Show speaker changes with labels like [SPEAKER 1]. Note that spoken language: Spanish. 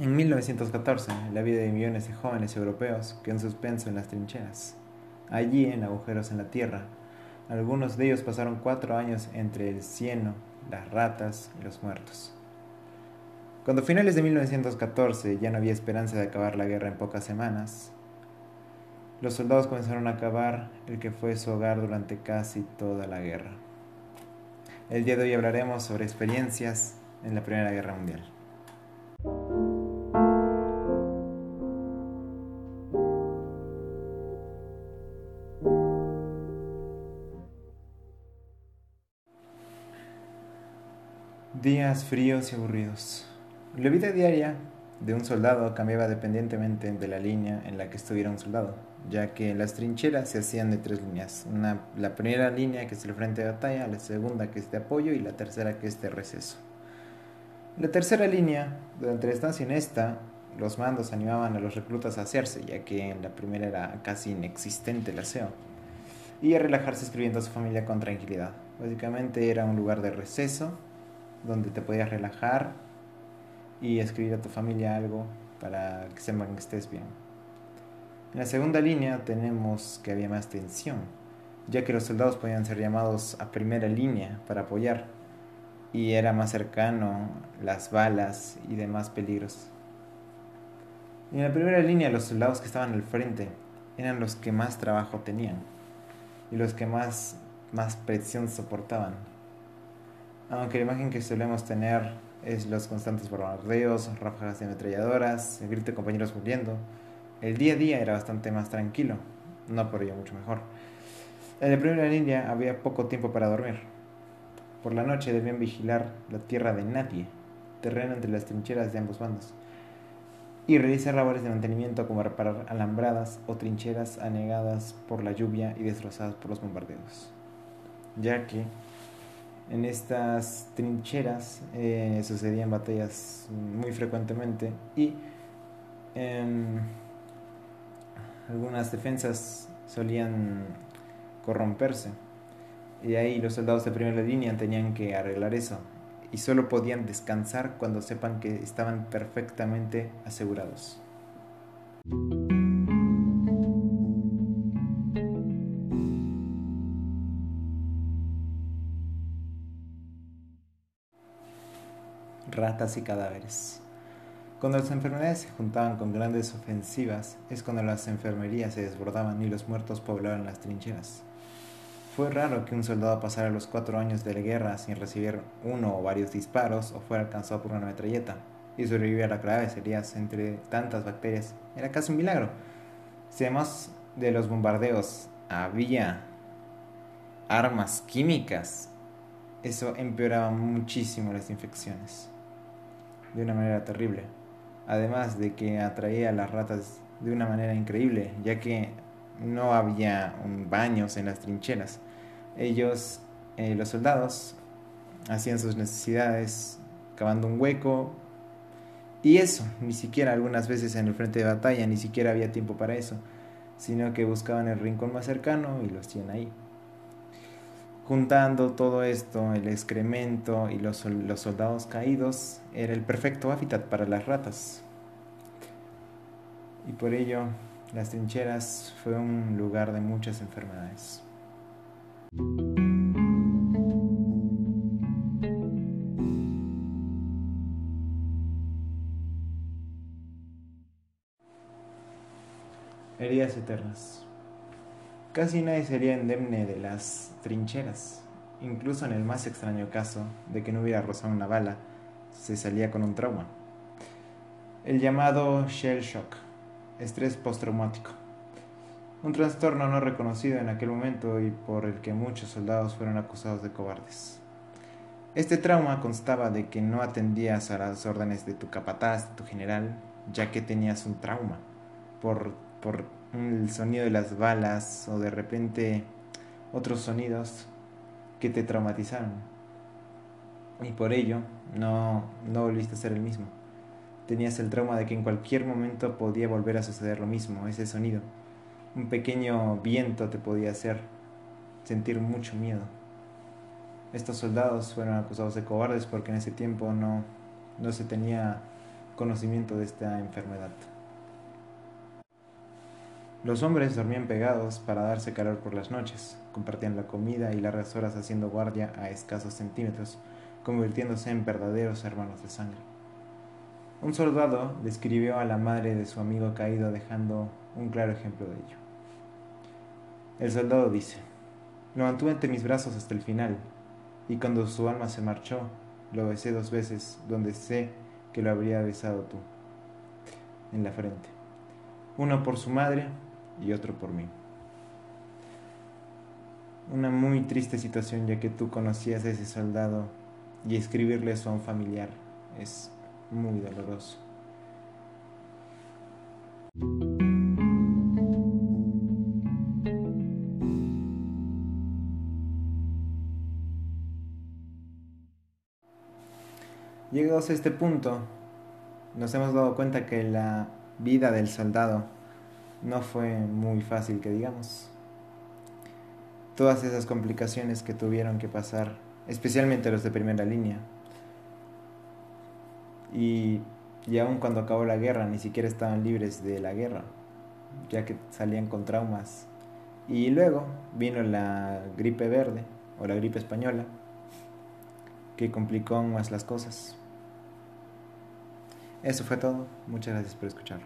[SPEAKER 1] En 1914, la vida de millones de jóvenes europeos quedó en suspenso en las trincheras, allí en agujeros en la tierra. Algunos de ellos pasaron cuatro años entre el cieno, las ratas y los muertos. Cuando a finales de 1914 ya no había esperanza de acabar la guerra en pocas semanas, los soldados comenzaron a acabar el que fue su hogar durante casi toda la guerra. El día de hoy hablaremos sobre experiencias en la Primera Guerra Mundial. Días fríos y aburridos. La vida diaria de un soldado cambiaba dependientemente de la línea en la que estuviera un soldado, ya que las trincheras se hacían de tres líneas. La primera línea que es el frente de batalla, la segunda que es de apoyo y la tercera que es de receso. La tercera línea, durante la estancia en esta, los mandos animaban a los reclutas a hacerse, ya que en la primera era casi inexistente el aseo, y a relajarse escribiendo a su familia con tranquilidad. Básicamente era un lugar de receso donde te podías relajar y escribir a tu familia algo para que sepan que estés bien. En la segunda línea tenemos que había más tensión, ya que los soldados podían ser llamados a primera línea para apoyar y era más cercano las balas y demás peligros. En la primera línea los soldados que estaban al frente eran los que más trabajo tenían y los que más, más presión soportaban aunque la imagen que solemos tener es los constantes bombardeos, ráfagas de ametralladoras, el grito de compañeros muriendo, el día a día era bastante más tranquilo, no por ello mucho mejor. En la primera línea había poco tiempo para dormir. Por la noche debían vigilar la tierra de nadie, terreno entre las trincheras de ambos bandos, y realizar labores de mantenimiento como reparar alambradas o trincheras anegadas por la lluvia y destrozadas por los bombardeos, ya que en estas trincheras eh, sucedían batallas muy frecuentemente y algunas defensas solían corromperse y ahí los soldados de primera línea tenían que arreglar eso y solo podían descansar cuando sepan que estaban perfectamente asegurados. Ratas y cadáveres. Cuando las enfermedades se juntaban con grandes ofensivas, es cuando las enfermerías se desbordaban y los muertos poblaban las trincheras. Fue raro que un soldado pasara los cuatro años de la guerra sin recibir uno o varios disparos o fuera alcanzado por una metralleta y sobreviviera a graves heridas entre tantas bacterias. Era casi un milagro. Si además de los bombardeos había armas químicas, eso empeoraba muchísimo las infecciones de una manera terrible. Además de que atraía a las ratas de una manera increíble, ya que no había baños en las trincheras. Ellos, eh, los soldados, hacían sus necesidades cavando un hueco. Y eso, ni siquiera algunas veces en el frente de batalla, ni siquiera había tiempo para eso, sino que buscaban el rincón más cercano y los tienen ahí. Juntando todo esto, el excremento y los, los soldados caídos, era el perfecto hábitat para las ratas. Y por ello, las trincheras fue un lugar de muchas enfermedades. Heridas eternas. Casi nadie sería indemne de las trincheras. Incluso en el más extraño caso de que no hubiera rozado una bala, se salía con un trauma. El llamado shell shock, estrés postraumático. Un trastorno no reconocido en aquel momento y por el que muchos soldados fueron acusados de cobardes. Este trauma constaba de que no atendías a las órdenes de tu capataz, de tu general, ya que tenías un trauma por, por el sonido de las balas o de repente otros sonidos que te traumatizaron. Y por ello no, no volviste a ser el mismo. Tenías el trauma de que en cualquier momento podía volver a suceder lo mismo, ese sonido. Un pequeño viento te podía hacer sentir mucho miedo. Estos soldados fueron acusados de cobardes porque en ese tiempo no, no se tenía conocimiento de esta enfermedad. Los hombres dormían pegados para darse calor por las noches, compartían la comida y largas horas haciendo guardia a escasos centímetros, convirtiéndose en verdaderos hermanos de sangre. Un soldado describió a la madre de su amigo caído dejando un claro ejemplo de ello. El soldado dice, lo mantuve entre mis brazos hasta el final, y cuando su alma se marchó, lo besé dos veces donde sé que lo habría besado tú, en la frente. Uno por su madre y otro por mí. Una muy triste situación ya que tú conocías a ese soldado y escribirle eso a un familiar es muy doloroso. Llegados a este punto, nos hemos dado cuenta que la vida del soldado no fue muy fácil que digamos. Todas esas complicaciones que tuvieron que pasar, especialmente los de primera línea. Y, y aun cuando acabó la guerra, ni siquiera estaban libres de la guerra, ya que salían con traumas. Y luego vino la gripe verde o la gripe española, que complicó aún más las cosas. Eso fue todo. Muchas gracias por escuchar.